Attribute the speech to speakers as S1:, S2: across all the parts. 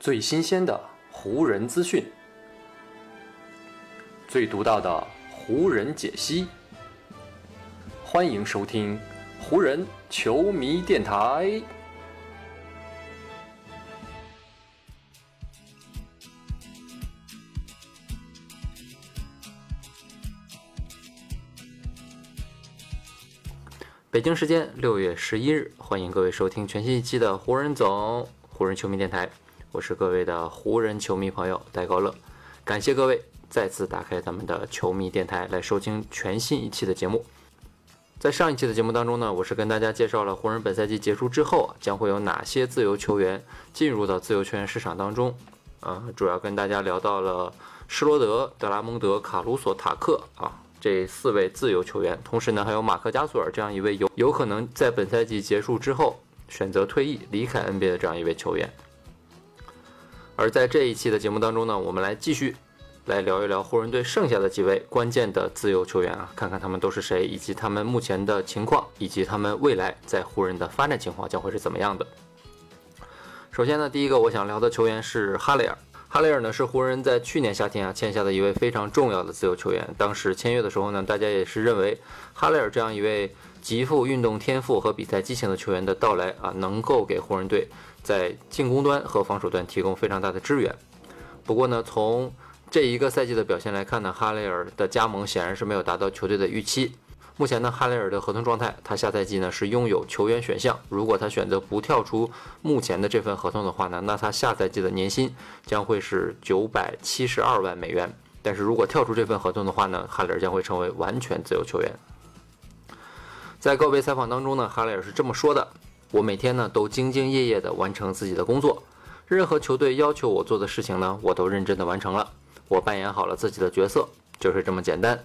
S1: 最新鲜的湖人资讯，最独到的湖人解析。欢迎收听湖人球迷电台。北京时间六月十一日，欢迎各位收听全新一期的湖人总湖人球迷电台，我是各位的湖人球迷朋友戴高乐，感谢各位再次打开咱们的球迷电台来收听全新一期的节目。在上一期的节目当中呢，我是跟大家介绍了湖人本赛季结束之后将会有哪些自由球员进入到自由球员市场当中，啊，主要跟大家聊到了施罗德、德拉蒙德、卡鲁索、塔克啊。这四位自由球员，同时呢，还有马克加索尔这样一位有有可能在本赛季结束之后选择退役离开 NBA 的这样一位球员。而在这一期的节目当中呢，我们来继续来聊一聊湖人队剩下的几位关键的自由球员啊，看看他们都是谁，以及他们目前的情况，以及他们未来在湖人的发展情况将会是怎么样的。首先呢，第一个我想聊的球员是哈雷尔。哈雷尔呢是湖人，在去年夏天啊签下的一位非常重要的自由球员。当时签约的时候呢，大家也是认为哈雷尔这样一位极富运动天赋和比赛激情的球员的到来啊，能够给湖人队在进攻端和防守端提供非常大的支援。不过呢，从这一个赛季的表现来看呢，哈雷尔的加盟显然是没有达到球队的预期。目前呢，哈雷尔的合同状态，他下赛季呢是拥有球员选项。如果他选择不跳出目前的这份合同的话呢，那他下赛季的年薪将会是九百七十二万美元。但是如果跳出这份合同的话呢，哈雷尔将会成为完全自由球员。在告别采访当中呢，哈雷尔是这么说的：“我每天呢都兢兢业业地完成自己的工作，任何球队要求我做的事情呢，我都认真地完成了。我扮演好了自己的角色，就是这么简单。”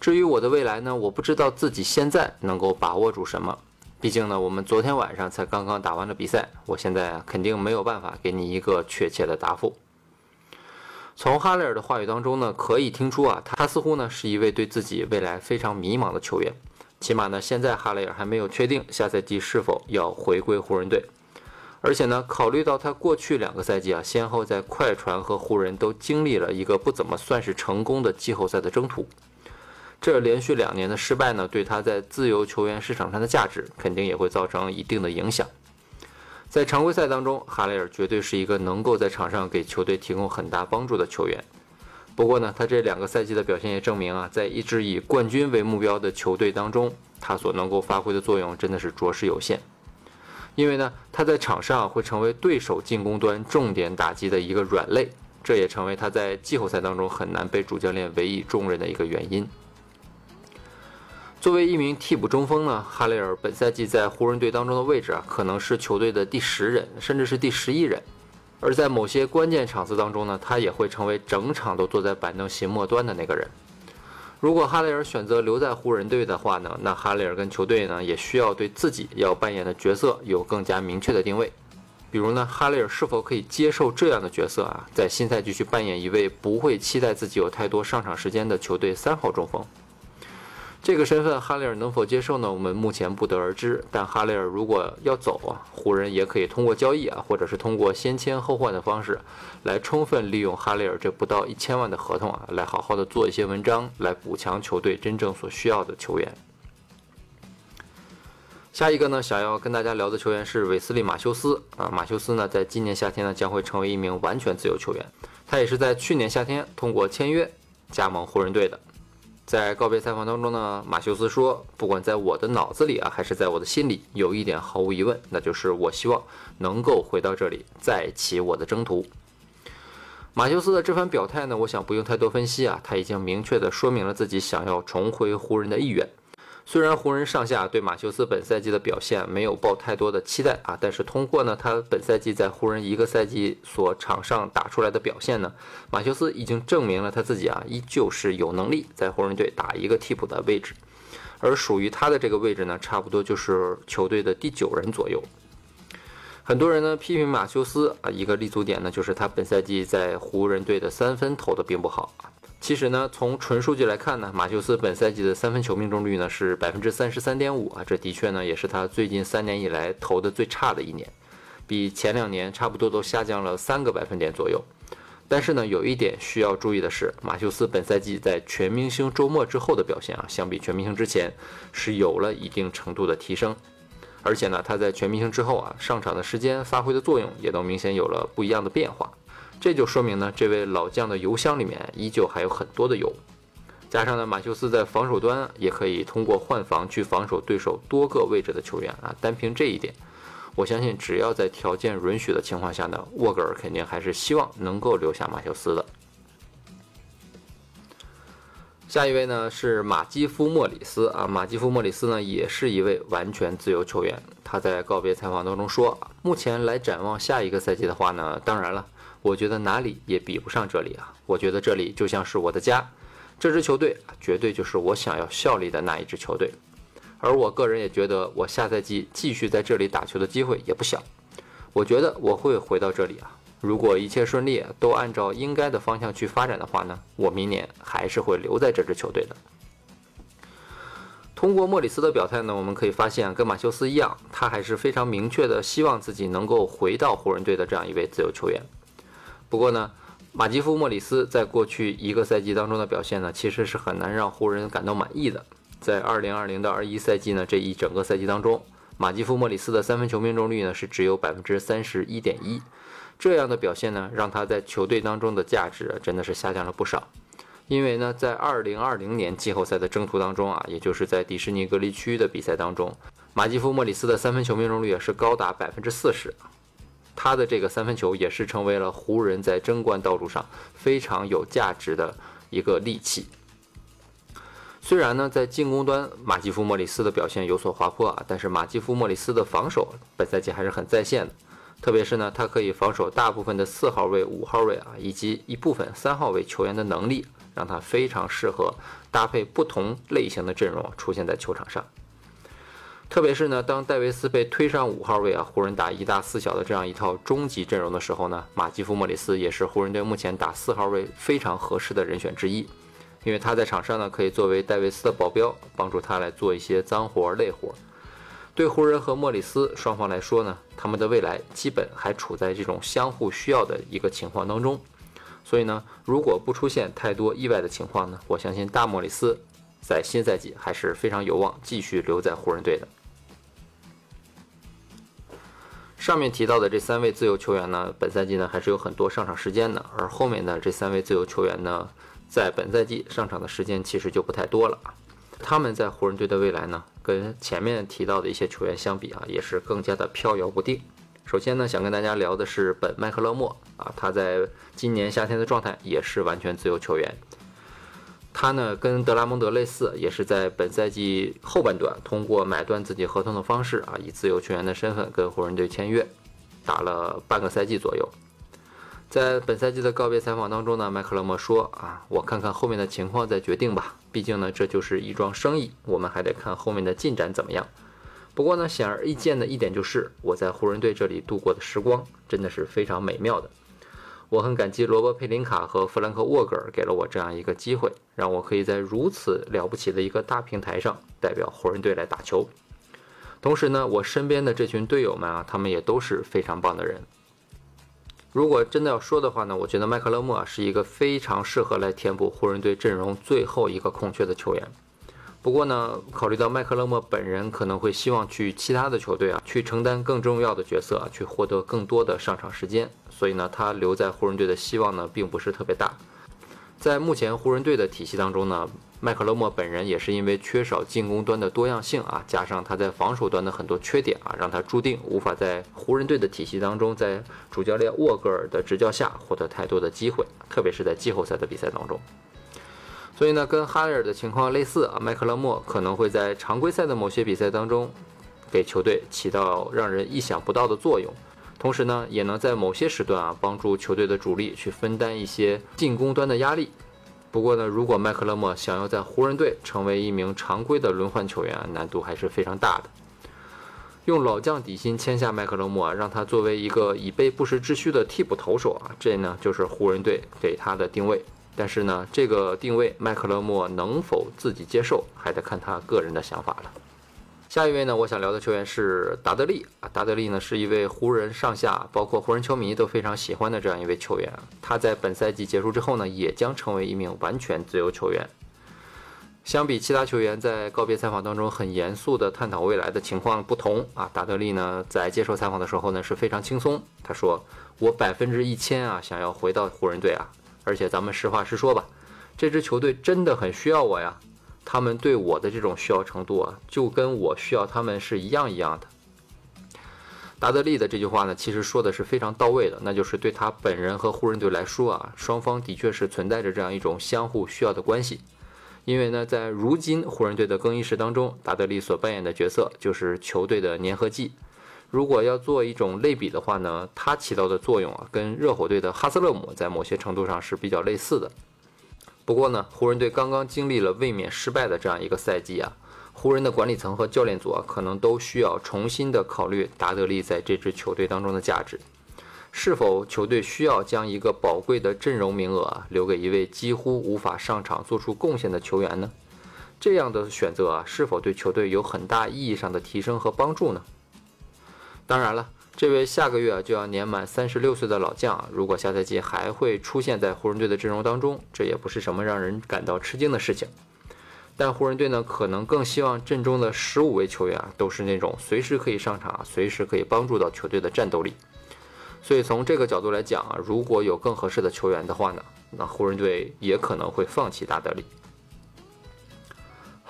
S1: 至于我的未来呢，我不知道自己现在能够把握住什么。毕竟呢，我们昨天晚上才刚刚打完了比赛，我现在啊肯定没有办法给你一个确切的答复。从哈雷尔的话语当中呢，可以听出啊，他似乎呢是一位对自己未来非常迷茫的球员。起码呢，现在哈雷尔还没有确定下赛季是否要回归湖人队。而且呢，考虑到他过去两个赛季啊，先后在快船和湖人都经历了一个不怎么算是成功的季后赛的征途。这连续两年的失败呢，对他在自由球员市场上的价值肯定也会造成一定的影响。在常规赛当中，哈雷尔绝对是一个能够在场上给球队提供很大帮助的球员。不过呢，他这两个赛季的表现也证明啊，在一支以冠军为目标的球队当中，他所能够发挥的作用真的是着实有限。因为呢，他在场上会成为对手进攻端重点打击的一个软肋，这也成为他在季后赛当中很难被主教练委以重任的一个原因。作为一名替补中锋呢，哈雷尔本赛季在湖人队当中的位置啊，可能是球队的第十人，甚至是第十一人。而在某些关键场次当中呢，他也会成为整场都坐在板凳席末端的那个人。如果哈雷尔选择留在湖人队的话呢，那哈雷尔跟球队呢，也需要对自己要扮演的角色有更加明确的定位。比如呢，哈雷尔是否可以接受这样的角色啊，在新赛季去扮演一位不会期待自己有太多上场时间的球队三号中锋？这个身份，哈雷尔能否接受呢？我们目前不得而知。但哈雷尔如果要走啊，湖人也可以通过交易啊，或者是通过先签后换的方式，来充分利用哈雷尔这不到一千万的合同啊，来好好的做一些文章，来补强球队真正所需要的球员。下一个呢，想要跟大家聊的球员是韦斯利·马修斯啊。马修斯呢，在今年夏天呢，将会成为一名完全自由球员。他也是在去年夏天通过签约加盟湖人队的。在告别采访当中呢，马修斯说：“不管在我的脑子里啊，还是在我的心里，有一点毫无疑问，那就是我希望能够回到这里，再起我的征途。”马修斯的这番表态呢，我想不用太多分析啊，他已经明确的说明了自己想要重回湖人的意愿。虽然湖人上下对马修斯本赛季的表现没有抱太多的期待啊，但是通过呢他本赛季在湖人一个赛季所场上打出来的表现呢，马修斯已经证明了他自己啊依旧是有能力在湖人队打一个替补的位置，而属于他的这个位置呢，差不多就是球队的第九人左右。很多人呢批评马修斯啊，一个立足点呢就是他本赛季在湖人队的三分投的并不好。其实呢，从纯数据来看呢，马修斯本赛季的三分球命中率呢是百分之三十三点五啊，这的确呢也是他最近三年以来投的最差的一年。比前两年差不多都下降了三个百分点左右。但是呢，有一点需要注意的是，马修斯本赛季在全明星周末之后的表现啊，相比全明星之前是有了一定程度的提升。而且呢，他在全明星之后啊，上场的时间发挥的作用也都明显有了不一样的变化。这就说明呢，这位老将的油箱里面依旧还有很多的油。加上呢，马修斯在防守端也可以通过换防去防守对手多个位置的球员啊。单凭这一点，我相信只要在条件允许的情况下呢，沃格尔肯定还是希望能够留下马修斯的。下一位呢是马基夫莫里斯啊，马基夫莫里斯呢也是一位完全自由球员。他在告别采访当中说：“目前来展望下一个赛季的话呢，当然了，我觉得哪里也比不上这里啊。我觉得这里就像是我的家，这支球队绝对就是我想要效力的那一支球队。而我个人也觉得，我下赛季继续在这里打球的机会也不小。我觉得我会回到这里啊。”如果一切顺利，都按照应该的方向去发展的话呢，我明年还是会留在这支球队的。通过莫里斯的表态呢，我们可以发现，跟马修斯一样，他还是非常明确的希望自己能够回到湖人队的这样一位自由球员。不过呢，马基夫莫里斯在过去一个赛季当中的表现呢，其实是很难让湖人感到满意的。在二零二零到二一赛季呢这一整个赛季当中，马基夫莫里斯的三分球命中率呢是只有百分之三十一点一。这样的表现呢，让他在球队当中的价值真的是下降了不少。因为呢，在2020年季后赛的征途当中啊，也就是在迪士尼隔离区的比赛当中，马基夫莫里斯的三分球命中率是高达百分之四十，他的这个三分球也是成为了湖人在争冠道路上非常有价值的一个利器。虽然呢，在进攻端马基夫莫里斯的表现有所滑坡啊，但是马基夫莫里斯的防守本赛季还是很在线的。特别是呢，他可以防守大部分的四号位、五号位啊，以及一部分三号位球员的能力，让他非常适合搭配不同类型的阵容出现在球场上。特别是呢，当戴维斯被推上五号位啊，湖人打一大四小的这样一套终极阵容的时候呢，马基夫莫里斯也是湖人队目前打四号位非常合适的人选之一，因为他在场上呢可以作为戴维斯的保镖，帮助他来做一些脏活累活。对湖人和莫里斯双方来说呢，他们的未来基本还处在这种相互需要的一个情况当中。所以呢，如果不出现太多意外的情况呢，我相信大莫里斯在新赛季还是非常有望继续留在湖人队的。上面提到的这三位自由球员呢，本赛季呢还是有很多上场时间的，而后面的这三位自由球员呢，在本赛季上场的时间其实就不太多了。他们在湖人队的未来呢，跟前面提到的一些球员相比啊，也是更加的飘摇不定。首先呢，想跟大家聊的是本麦克勒莫啊，他在今年夏天的状态也是完全自由球员。他呢跟德拉蒙德类似，也是在本赛季后半段通过买断自己合同的方式啊，以自由球员的身份跟湖人队签约，打了半个赛季左右。在本赛季的告别采访当中呢，麦克勒莫说：“啊，我看看后面的情况再决定吧。毕竟呢，这就是一桩生意，我们还得看后面的进展怎么样。不过呢，显而易见的一点就是，我在湖人队这里度过的时光真的是非常美妙的。我很感激罗伯·佩林卡和弗兰克·沃格尔给了我这样一个机会，让我可以在如此了不起的一个大平台上代表湖人队来打球。同时呢，我身边的这群队友们啊，他们也都是非常棒的人。”如果真的要说的话呢，我觉得麦克勒莫是一个非常适合来填补湖人队阵容最后一个空缺的球员。不过呢，考虑到麦克勒莫本人可能会希望去其他的球队啊，去承担更重要的角色，去获得更多的上场时间，所以呢，他留在湖人队的希望呢，并不是特别大。在目前湖人队的体系当中呢。麦克勒莫本人也是因为缺少进攻端的多样性啊，加上他在防守端的很多缺点啊，让他注定无法在湖人队的体系当中，在主教练沃格尔的执教下获得太多的机会，特别是在季后赛的比赛当中。所以呢，跟哈雷尔的情况类似啊，麦克勒莫可能会在常规赛的某些比赛当中，给球队起到让人意想不到的作用，同时呢，也能在某些时段啊，帮助球队的主力去分担一些进攻端的压力。不过呢，如果麦克勒莫想要在湖人队成为一名常规的轮换球员，难度还是非常大的。用老将底薪签下麦克勒莫啊，让他作为一个以备不时之需的替补投手啊，这呢就是湖人队给他的定位。但是呢，这个定位麦克勒莫能否自己接受，还得看他个人的想法了。下一位呢，我想聊的球员是达德利啊。达德利呢是一位湖人上下，包括湖人球迷都非常喜欢的这样一位球员。他在本赛季结束之后呢，也将成为一名完全自由球员。相比其他球员在告别采访当中很严肃的探讨未来的情况不同啊，达德利呢在接受采访的时候呢是非常轻松。他说：“我百分之一千啊想要回到湖人队啊，而且咱们实话实说吧，这支球队真的很需要我呀。”他们对我的这种需要程度啊，就跟我需要他们是一样一样的。达德利的这句话呢，其实说的是非常到位的，那就是对他本人和湖人队来说啊，双方的确是存在着这样一种相互需要的关系。因为呢，在如今湖人队的更衣室当中，达德利所扮演的角色就是球队的粘合剂。如果要做一种类比的话呢，他起到的作用啊，跟热火队的哈斯勒姆在某些程度上是比较类似的。不过呢，湖人队刚刚经历了卫冕失败的这样一个赛季啊，湖人的管理层和教练组啊，可能都需要重新的考虑达德利在这支球队当中的价值，是否球队需要将一个宝贵的阵容名额啊留给一位几乎无法上场做出贡献的球员呢？这样的选择啊，是否对球队有很大意义上的提升和帮助呢？当然了。这位下个月就要年满三十六岁的老将，啊如果下赛季还会出现在湖人队的阵容当中，这也不是什么让人感到吃惊的事情。但湖人队呢，可能更希望阵中的十五位球员啊，都是那种随时可以上场、随时可以帮助到球队的战斗力。所以从这个角度来讲啊，如果有更合适的球员的话呢，那湖人队也可能会放弃大德利。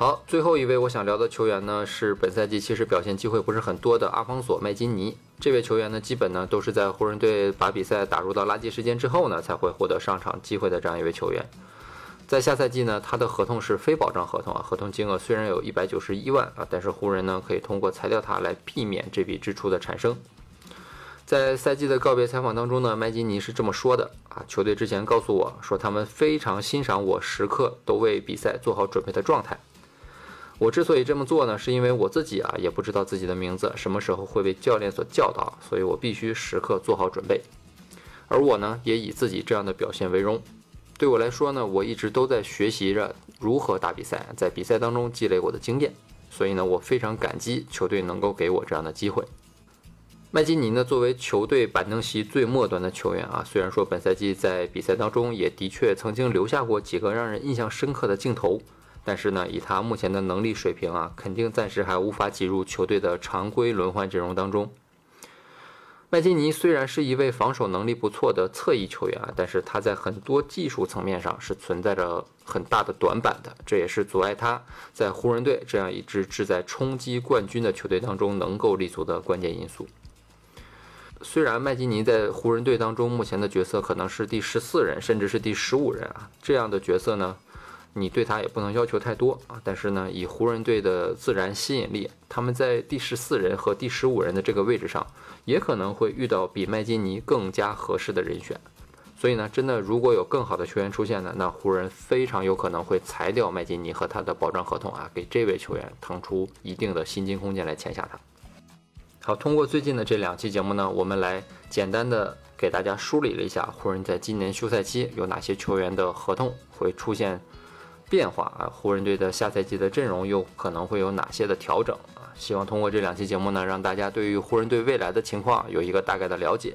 S1: 好，最后一位我想聊的球员呢，是本赛季其实表现机会不是很多的阿方索麦金尼。这位球员呢，基本呢都是在湖人队把比赛打入到垃圾时间之后呢，才会获得上场机会的这样一位球员。在下赛季呢，他的合同是非保障合同啊，合同金额虽然有一百九十一万啊，但是湖人呢可以通过裁掉他来避免这笔支出的产生。在赛季的告别采访当中呢，麦金尼是这么说的啊，球队之前告诉我说，他们非常欣赏我时刻都为比赛做好准备的状态。我之所以这么做呢，是因为我自己啊也不知道自己的名字什么时候会被教练所教导，所以我必须时刻做好准备。而我呢，也以自己这样的表现为荣。对我来说呢，我一直都在学习着如何打比赛，在比赛当中积累我的经验。所以呢，我非常感激球队能够给我这样的机会。麦基尼呢，作为球队板凳席最末端的球员啊，虽然说本赛季在比赛当中也的确曾经留下过几个让人印象深刻的镜头。但是呢，以他目前的能力水平啊，肯定暂时还无法挤入球队的常规轮换阵容当中。麦金尼虽然是一位防守能力不错的侧翼球员啊，但是他在很多技术层面上是存在着很大的短板的，这也是阻碍他在湖人队这样一支志在冲击冠军的球队当中能够立足的关键因素。虽然麦金尼在湖人队当中目前的角色可能是第十四人，甚至是第十五人啊，这样的角色呢？你对他也不能要求太多啊，但是呢，以湖人队的自然吸引力，他们在第十四人和第十五人的这个位置上，也可能会遇到比麦金尼更加合适的人选。所以呢，真的如果有更好的球员出现呢，那湖人非常有可能会裁掉麦金尼和他的保障合同啊，给这位球员腾出一定的薪金空间来签下他。好，通过最近的这两期节目呢，我们来简单的给大家梳理了一下湖人在今年休赛期有哪些球员的合同会出现。变化啊，湖人队的下赛季的阵容又可能会有哪些的调整啊？希望通过这两期节目呢，让大家对于湖人队未来的情况有一个大概的了解。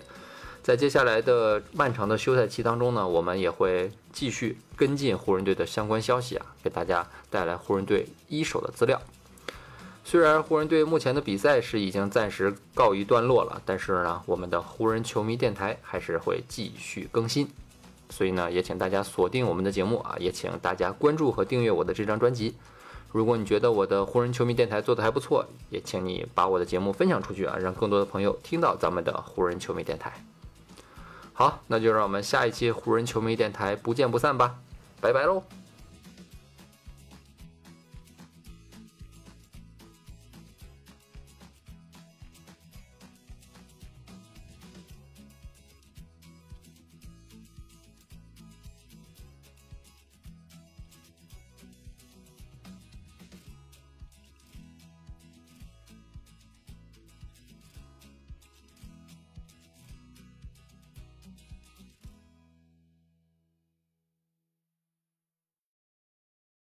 S1: 在接下来的漫长的休赛期当中呢，我们也会继续跟进湖人队的相关消息啊，给大家带来湖人队一手的资料。虽然湖人队目前的比赛是已经暂时告一段落了，但是呢，我们的湖人球迷电台还是会继续更新。所以呢，也请大家锁定我们的节目啊，也请大家关注和订阅我的这张专辑。如果你觉得我的湖人球迷电台做的还不错，也请你把我的节目分享出去啊，让更多的朋友听到咱们的湖人球迷电台。好，那就让我们下一期湖人球迷电台不见不散吧，拜拜喽。